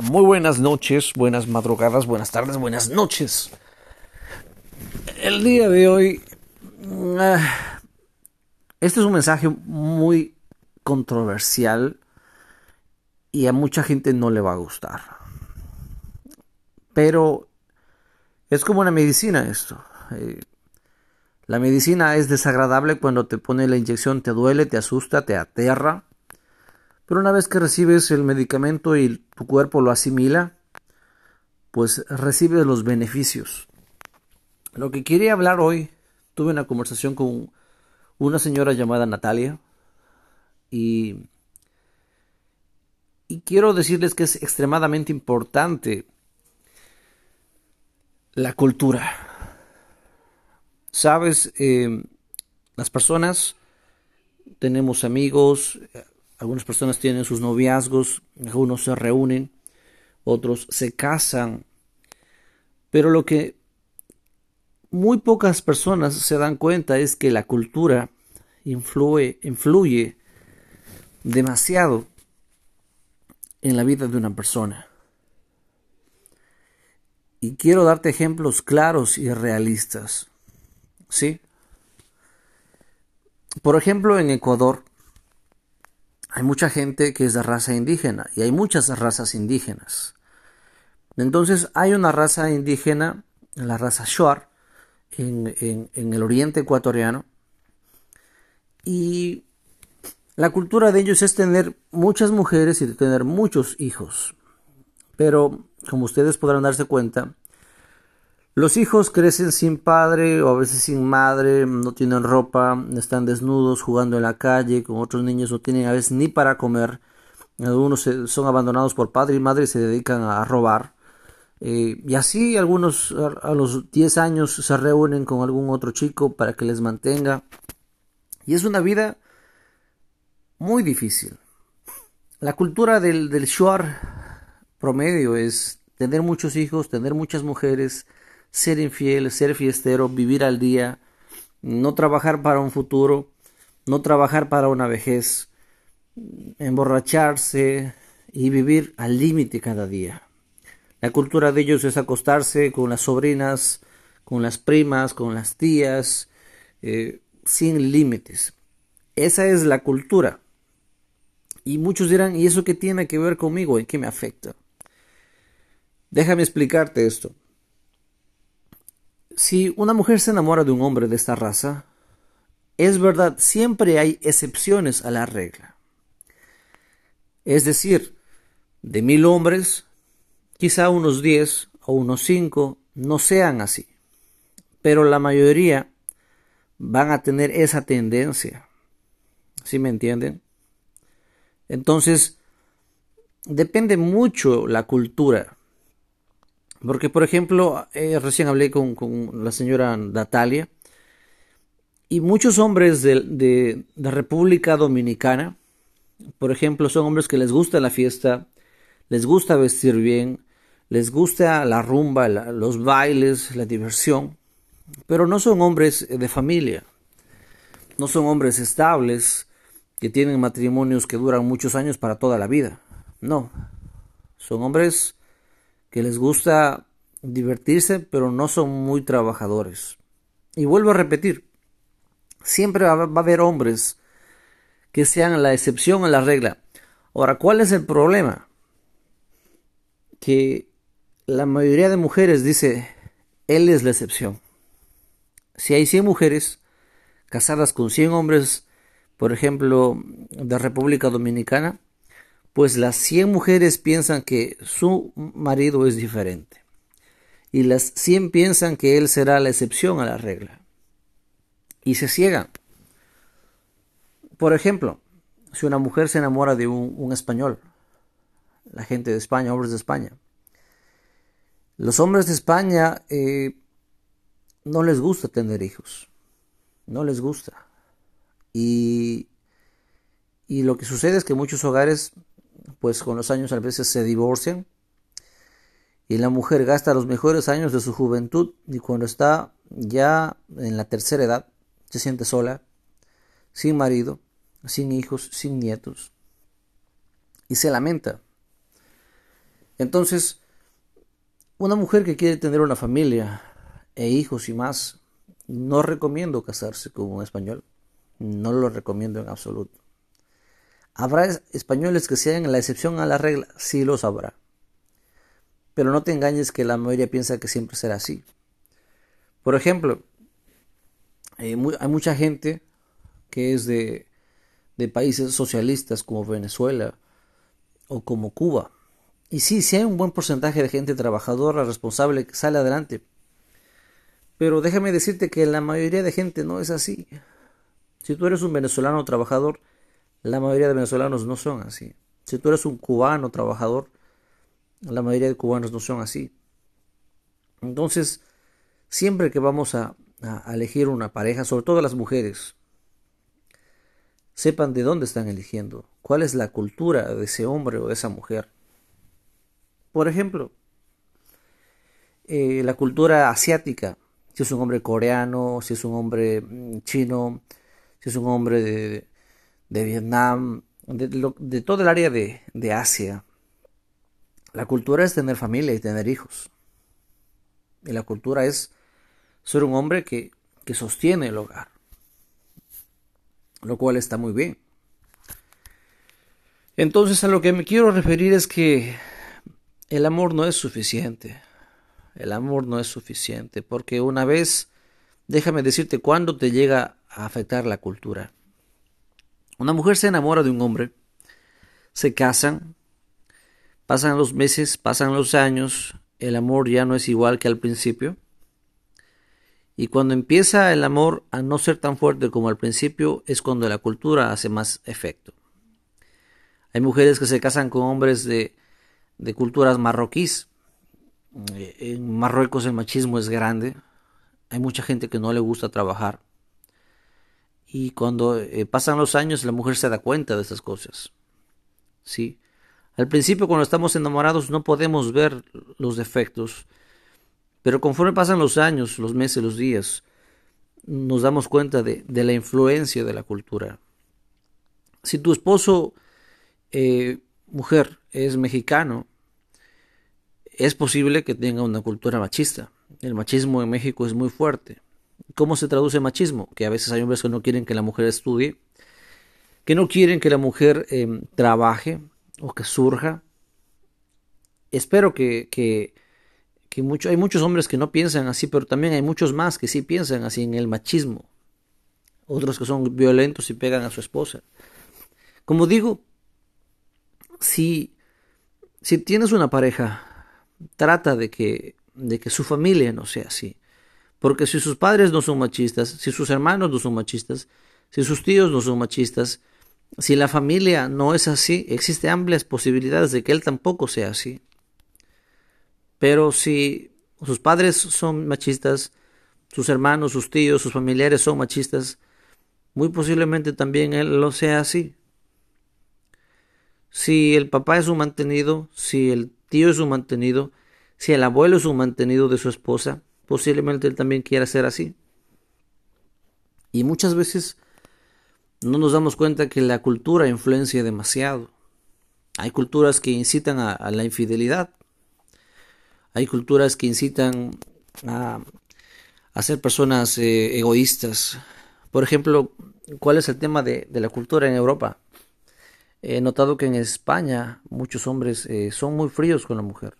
Muy buenas noches, buenas madrugadas, buenas tardes, buenas noches. El día de hoy, ah, este es un mensaje muy controversial y a mucha gente no le va a gustar. Pero es como una medicina esto. Eh, la medicina es desagradable cuando te pone la inyección, te duele, te asusta, te aterra pero una vez que recibes el medicamento y tu cuerpo lo asimila, pues recibes los beneficios. Lo que quería hablar hoy, tuve una conversación con una señora llamada Natalia y, y quiero decirles que es extremadamente importante la cultura. Sabes, eh, las personas tenemos amigos, algunas personas tienen sus noviazgos, algunos se reúnen, otros se casan. Pero lo que muy pocas personas se dan cuenta es que la cultura influye, influye demasiado en la vida de una persona. Y quiero darte ejemplos claros y realistas. ¿Sí? Por ejemplo, en Ecuador, hay mucha gente que es de raza indígena y hay muchas razas indígenas. Entonces hay una raza indígena, la raza Shuar, en, el oriente ecuatoriano, y la cultura de ellos es tener muchas mujeres y tener muchos hijos. Pero, como ustedes podrán darse cuenta, los hijos crecen sin padre o a veces sin madre, no tienen ropa, están desnudos jugando en la calle con otros niños, no tienen a veces ni para comer. Algunos son abandonados por padre y madre y se dedican a robar. Eh, y así algunos a, los 10 años se reúnen con algún otro chico para que les mantenga. Y es una vida muy difícil. La cultura del, del shuar promedio es tener muchos hijos, tener muchas mujeres, ser infiel, ser fiestero, vivir al día, no trabajar para un futuro, no trabajar para una vejez, emborracharse y vivir al límite cada día. La cultura de ellos es acostarse con las sobrinas, con las primas, con las tías, eh, sin límites. Esa es la cultura. Y muchos dirán, ¿y eso qué tiene que ver conmigo? ¿En qué me afecta? Déjame explicarte esto. Si una mujer se enamora de un hombre de esta raza, es verdad, siempre hay excepciones a la regla. Es decir, de mil hombres, quizá unos diez o unos cinco no sean así, pero la mayoría van a tener esa tendencia. ¿Sí me entienden? Entonces, depende mucho la cultura. Porque, por ejemplo, eh, recién hablé con, la señora Natalia y muchos hombres de, de, República Dominicana, por ejemplo, son hombres que les gusta la fiesta, les gusta vestir bien, les gusta la rumba, los bailes, la diversión, pero no son hombres de familia, no son hombres estables que tienen matrimonios que duran muchos años para toda la vida. No, son hombres que les gusta divertirse, pero no son muy trabajadores. Y vuelvo a repetir, siempre va, a haber hombres que sean la excepción a la regla. Ahora, ¿cuál es el problema? Que la mayoría de mujeres dice, él es la excepción. Si hay 100 mujeres casadas con 100 hombres, por ejemplo, de República Dominicana, pues las 100 mujeres piensan que su marido es diferente y las 100 piensan que él será la excepción a la regla y se ciegan. Por ejemplo, si una mujer se enamora de un, español, la gente de España, hombres de España, los hombres de España eh, no les gusta tener hijos, no les gusta. Y, y lo que sucede es que muchos hogares pues con los años a veces se divorcian y la mujer gasta los mejores años de su juventud y cuando está ya en la tercera edad se siente sola, sin marido, sin hijos, sin nietos y se lamenta. Entonces, una mujer que quiere tener una familia e hijos y más, no recomiendo casarse con un español. No lo recomiendo en absoluto. ¿Habrá españoles que sean la excepción a la regla? Sí los habrá. Pero no te engañes que la mayoría piensa que siempre será así. Por ejemplo, hay mucha gente que es de, de países socialistas como Venezuela o como Cuba. Y sí, sí hay un buen porcentaje de gente trabajadora, responsable, que sale adelante. Pero déjame decirte que la mayoría de gente no es así. Si tú eres un venezolano trabajador, la mayoría de venezolanos no son así. Si tú eres un cubano trabajador, la mayoría de cubanos no son así. Entonces, siempre que vamos a, elegir una pareja, sobre todo las mujeres, sepan de dónde están eligiendo, cuál es la cultura de ese hombre o de esa mujer. Por ejemplo, eh, la cultura asiática, si es un hombre coreano, si es un hombre mm, chino, si es un hombre de, de Vietnam, de, todo el área de, de Asia. La cultura es tener familia y tener hijos. Y la cultura es ser un hombre que, que sostiene el hogar. Lo cual está muy bien. Entonces a lo que me quiero referir es que el amor no es suficiente. El amor no es suficiente porque una vez, déjame decirte, cuándo te llega a afectar la cultura. Una mujer se enamora de un hombre, se casan, pasan los meses, pasan los años, el amor ya no es igual que al principio. Y cuando empieza el amor a no ser tan fuerte como al principio es cuando la cultura hace más efecto. Hay mujeres que se casan con hombres de, de culturas marroquíes. En Marruecos el machismo es grande. Hay mucha gente que no le gusta trabajar. Y cuando eh, pasan los años, la mujer se da cuenta de estas cosas. ¿Sí? Al principio, cuando estamos enamorados, no podemos ver los defectos. Pero conforme pasan los años, los meses, los días, nos damos cuenta de, la influencia de la cultura. Si tu esposo, eh, mujer, es mexicano, es posible que tenga una cultura machista. El machismo en México es muy fuerte. ¿Cómo se traduce machismo? Que a veces hay hombres que no quieren que la mujer estudie, que no quieren que la mujer em, trabaje o que surja. Espero que, que, que mucho, hay muchos hombres que no piensan así, pero también hay muchos más que sí piensan así en el machismo. Otros que son violentos y pegan a su esposa. Como digo, si, si tienes una pareja, trata de que, de que su familia no sea así. Porque si sus padres no son machistas, si sus hermanos no son machistas, si sus tíos no son machistas, si la familia no es así, existen amplias posibilidades de que él tampoco sea así. Pero si sus padres son machistas, sus hermanos, sus tíos, sus familiares son machistas, muy posiblemente también él lo sea así. Si el papá es un mantenido, si el tío es un mantenido, si el abuelo es un mantenido de su esposa, posiblemente él también quiera ser así. Y muchas veces no nos damos cuenta que la cultura influencia demasiado. Hay culturas que incitan a, la infidelidad. Hay culturas que incitan a, ser personas eh, egoístas. Por ejemplo, ¿cuál es el tema de, la cultura en Europa? He notado que en España muchos hombres eh, son muy fríos con la mujer.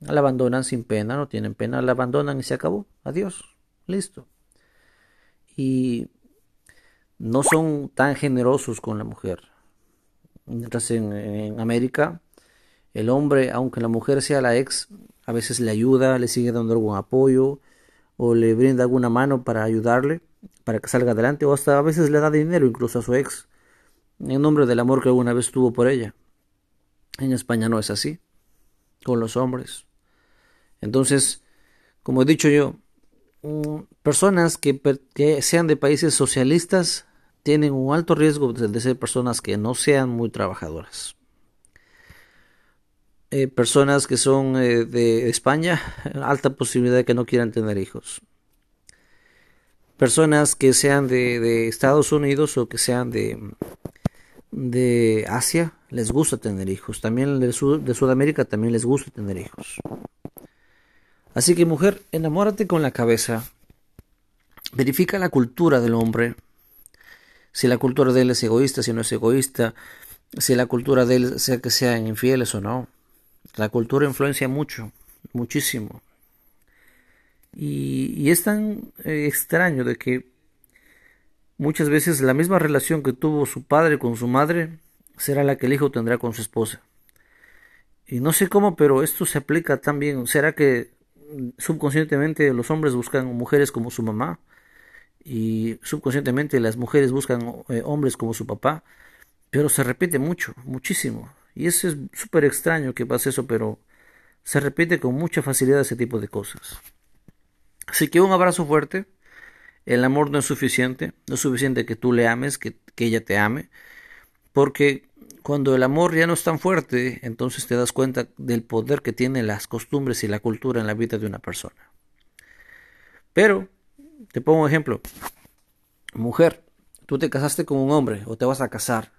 La abandonan sin pena, no tienen pena, la abandonan y se acabó. Adiós. Listo. Y no son tan generosos con la mujer. Mientras en, América, el hombre, aunque la mujer sea la ex, a veces le ayuda, le sigue dando algún apoyo o le brinda alguna mano para ayudarle, para que salga adelante, o hasta a veces le da dinero incluso a su ex, en nombre del amor que alguna vez tuvo por ella. En España no es así, con los hombres. Entonces, como he dicho yo, mm, personas que, sean de países socialistas tienen un alto riesgo de, ser personas que no sean muy trabajadoras. Eh, personas que son eh, de España, alta posibilidad de que no quieran tener hijos. Personas que sean de, Estados Unidos o que sean de, de Asia, les gusta tener hijos. También de, de Sudamérica también les gusta tener hijos. Así que mujer, enamórate con la cabeza. Verifica la cultura del hombre. Si la cultura de él es egoísta, si no es egoísta. Si la cultura de él sea que sean infieles o no. La cultura influencia mucho, muchísimo. Y, es tan eh, extraño de que muchas veces la misma relación que tuvo su padre con su madre será la que el hijo tendrá con su esposa. Y no sé cómo, pero esto se aplica también. ¿Será que subconscientemente los hombres buscan mujeres como su mamá? Y subconscientemente las mujeres buscan eh, hombres como su papá. Pero se repite mucho, muchísimo. Y eso es súper extraño que pase eso, pero se repite con mucha facilidad ese tipo de cosas. Así que un abrazo fuerte. El amor no es suficiente. No es suficiente que tú le ames, que, que ella te ame. Porque cuando el amor ya no es tan fuerte, entonces te das cuenta del poder que tienen las costumbres y la cultura en la vida de una persona. Pero, te pongo un ejemplo. Mujer, tú te casaste con un hombre o te vas a casar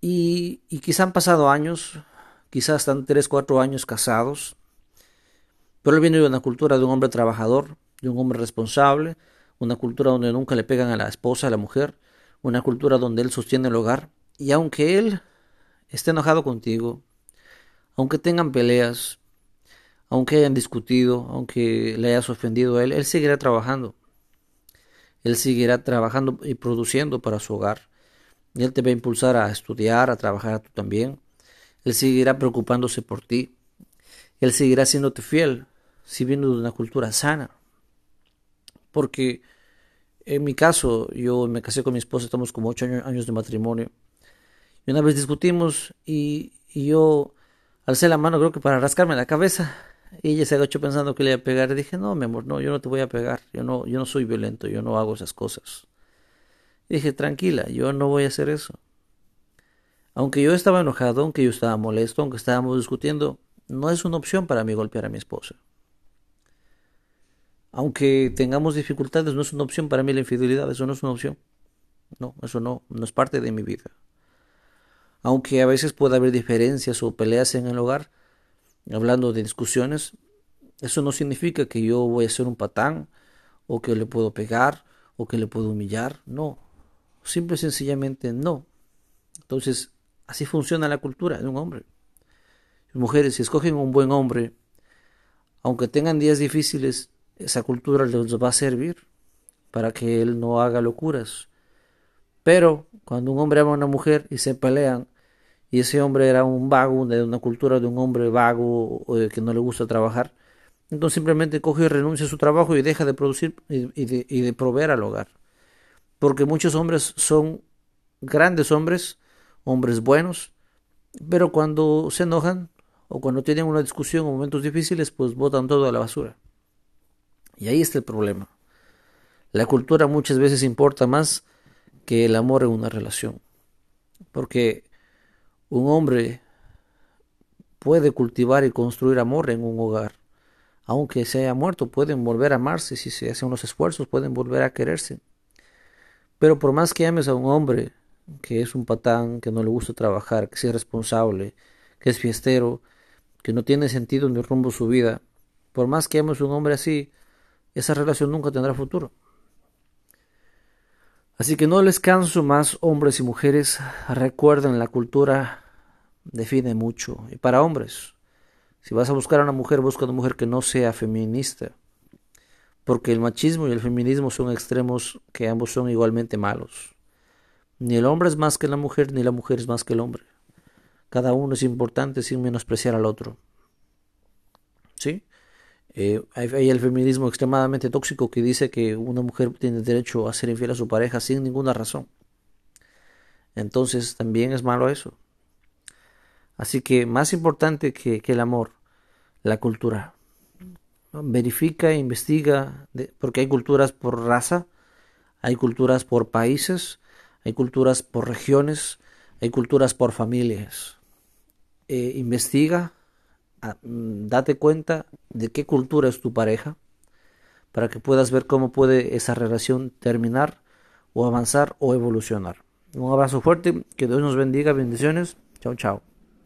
y, y quizá han pasado años, quizás están 3, 4 años casados, pero él viene de una cultura de un hombre trabajador, de un hombre responsable, una cultura donde nunca le pegan a la esposa, a la mujer, una cultura donde él sostiene el hogar. Y aunque él esté enojado contigo, aunque tengan peleas, aunque hayan discutido, aunque le hayas ofendido a él, él seguirá trabajando. Él seguirá trabajando y produciendo para su hogar. Él te va a impulsar a estudiar, a trabajar tú también. Él seguirá preocupándose por ti. Él seguirá siéndote fiel si viene de una cultura sana. Porque en mi caso, yo me casé con mi esposa, estamos como ocho años de matrimonio. Y una vez discutimos y, yo alcé la mano, creo que para rascarme la cabeza. Y ella se agachó pensando que le iba a pegar. Y dije, no, mi amor, no, yo no te voy a pegar. Yo no, yo no soy violento, yo no hago esas cosas dije, tranquila, yo no voy a hacer eso. Aunque yo estaba enojado, aunque yo estaba molesto, aunque estábamos discutiendo, no es una opción para mí golpear a mi esposa. Aunque tengamos dificultades, no es una opción para mí la infidelidad, eso no es una opción. No, eso no, no es parte de mi vida. Aunque a veces pueda haber diferencias o peleas en el hogar, hablando de discusiones, eso no significa que yo voy a ser un patán, o que le puedo pegar, o que le puedo humillar. No, Simple y sencillamente no. Entonces, así funciona la cultura de un hombre. mujeres, si escogen un buen hombre, aunque tengan días difíciles, esa cultura les va a servir para que él no haga locuras. Pero cuando un hombre ama a una mujer y se pelean, y ese hombre era un vago, de una cultura de un hombre vago o que no le gusta trabajar, entonces simplemente coge y renuncia a su trabajo y deja de producir y de, y de proveer al hogar porque muchos hombres son grandes hombres, hombres buenos, pero cuando se enojan o cuando tienen una discusión o momentos difíciles, pues botan todo a la basura. Y ahí está el problema. La cultura muchas veces importa más que el amor en una relación. Porque un hombre puede cultivar y construir amor en un hogar. Aunque se haya muerto, pueden volver a amarse si se hacen unos esfuerzos, pueden volver a quererse. Pero por más que ames a un hombre que es un patán, que no le gusta trabajar, que es irresponsable, que es fiestero, que no tiene sentido ni rumbo su vida, por más que ames a un hombre así, esa relación nunca tendrá futuro. Así que no les canso más, hombres y mujeres, recuerden la cultura define mucho. Y para hombres, si vas a buscar a una mujer, busca una mujer que no sea feminista, porque el machismo y el feminismo son extremos que ambos son igualmente malos. Ni el hombre es más que la mujer, ni la mujer es más que el hombre. Cada uno es importante sin menospreciar al otro. ¿Sí? Eh, hay, el feminismo extremadamente tóxico que dice que una mujer tiene derecho a ser infiel a su pareja sin ninguna razón. Entonces también es malo eso. Así que más importante que el amor, la cultura verifica, investiga, porque hay culturas por raza, hay culturas por países, hay culturas por regiones, hay culturas por familias. Eh, investiga, date cuenta de qué cultura es tu pareja, para que puedas ver cómo puede esa relación terminar o avanzar o evolucionar. Un abrazo fuerte, que Dios nos bendiga, bendiciones. Chao, chao.